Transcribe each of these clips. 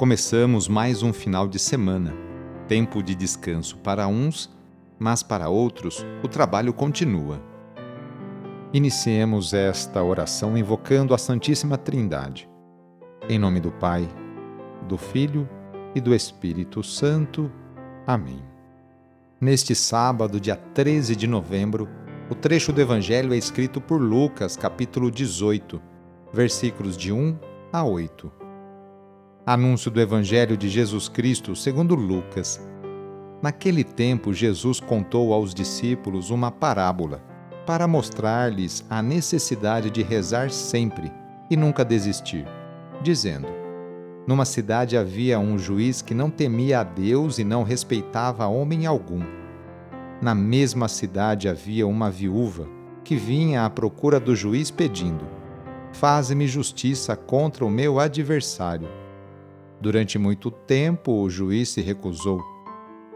Começamos mais um final de semana, tempo de descanso para uns, mas para outros o trabalho continua. Iniciemos esta oração invocando a Santíssima Trindade. Em nome do Pai, do Filho e do Espírito Santo. Amém. Neste sábado, dia 13 de novembro, o trecho do Evangelho é escrito por Lucas, capítulo 18, versículos de 1 a 8. Anúncio do Evangelho de Jesus Cristo segundo Lucas. Naquele tempo, Jesus contou aos discípulos uma parábola para mostrar-lhes a necessidade de rezar sempre e nunca desistir, dizendo: Numa cidade havia um juiz que não temia a Deus e não respeitava homem algum. Na mesma cidade havia uma viúva que vinha à procura do juiz pedindo: Faze-me justiça contra o meu adversário. Durante muito tempo o juiz se recusou.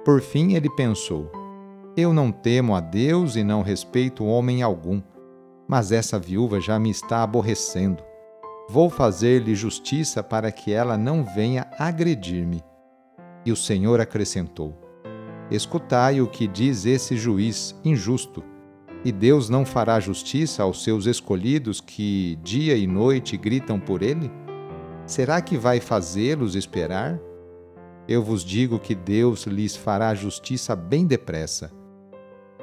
Por fim ele pensou: Eu não temo a Deus e não respeito homem algum, mas essa viúva já me está aborrecendo. Vou fazer-lhe justiça para que ela não venha agredir-me. E o Senhor acrescentou: Escutai o que diz esse juiz injusto. E Deus não fará justiça aos seus escolhidos que dia e noite gritam por ele? Será que vai fazê-los esperar? Eu vos digo que Deus lhes fará justiça bem depressa.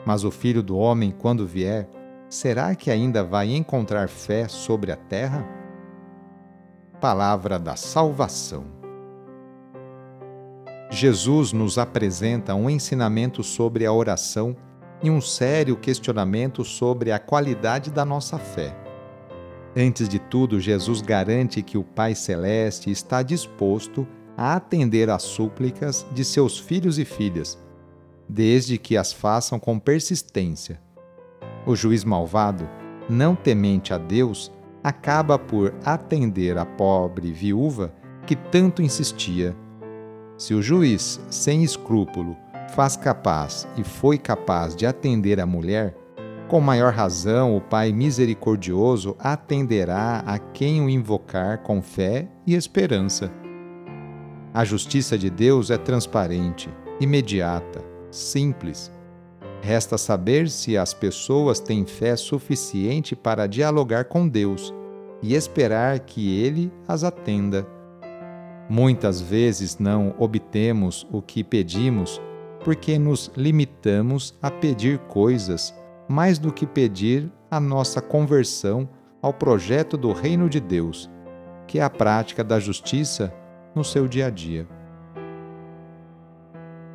Mas o filho do homem, quando vier, será que ainda vai encontrar fé sobre a terra? Palavra da Salvação. Jesus nos apresenta um ensinamento sobre a oração e um sério questionamento sobre a qualidade da nossa fé. Antes de tudo, Jesus garante que o Pai Celeste está disposto a atender às súplicas de seus filhos e filhas, desde que as façam com persistência. O juiz malvado, não temente a Deus, acaba por atender a pobre viúva que tanto insistia. Se o juiz, sem escrúpulo, faz capaz e foi capaz de atender a mulher, com maior razão, o Pai misericordioso atenderá a quem o invocar com fé e esperança. A justiça de Deus é transparente, imediata, simples. Resta saber se as pessoas têm fé suficiente para dialogar com Deus e esperar que Ele as atenda. Muitas vezes não obtemos o que pedimos porque nos limitamos a pedir coisas mais do que pedir a nossa conversão ao projeto do Reino de Deus, que é a prática da justiça no seu dia a dia.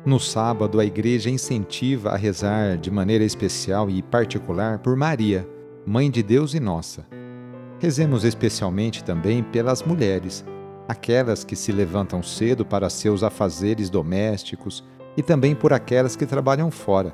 No sábado, a Igreja incentiva a rezar de maneira especial e particular por Maria, Mãe de Deus e nossa. Rezemos especialmente também pelas mulheres, aquelas que se levantam cedo para seus afazeres domésticos e também por aquelas que trabalham fora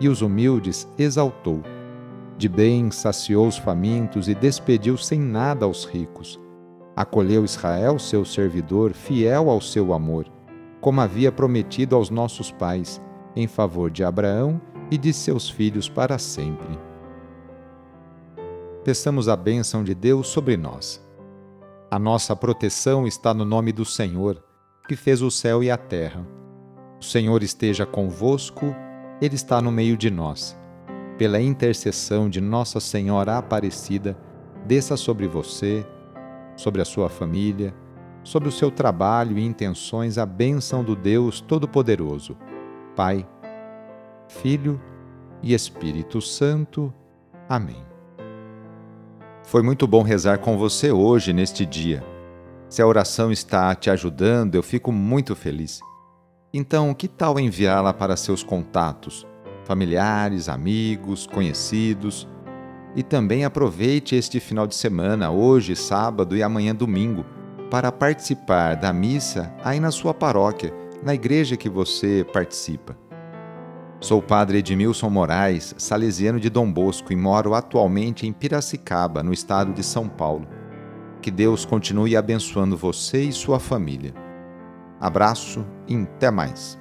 e os humildes exaltou. De bem saciou os famintos e despediu sem nada aos ricos. Acolheu Israel, seu servidor, fiel ao seu amor, como havia prometido aos nossos pais, em favor de Abraão e de seus filhos para sempre. Peçamos a bênção de Deus sobre nós. A nossa proteção está no nome do Senhor, que fez o céu e a terra. O Senhor esteja convosco ele está no meio de nós. Pela intercessão de Nossa Senhora Aparecida, desça sobre você, sobre a sua família, sobre o seu trabalho e intenções a bênção do Deus Todo-Poderoso, Pai, Filho e Espírito Santo. Amém. Foi muito bom rezar com você hoje, neste dia. Se a oração está te ajudando, eu fico muito feliz. Então, que tal enviá-la para seus contatos, familiares, amigos, conhecidos? E também aproveite este final de semana, hoje, sábado e amanhã, domingo, para participar da missa aí na sua paróquia, na igreja que você participa. Sou o padre Edmilson Moraes, salesiano de Dom Bosco e moro atualmente em Piracicaba, no estado de São Paulo. Que Deus continue abençoando você e sua família. Abraço e até mais.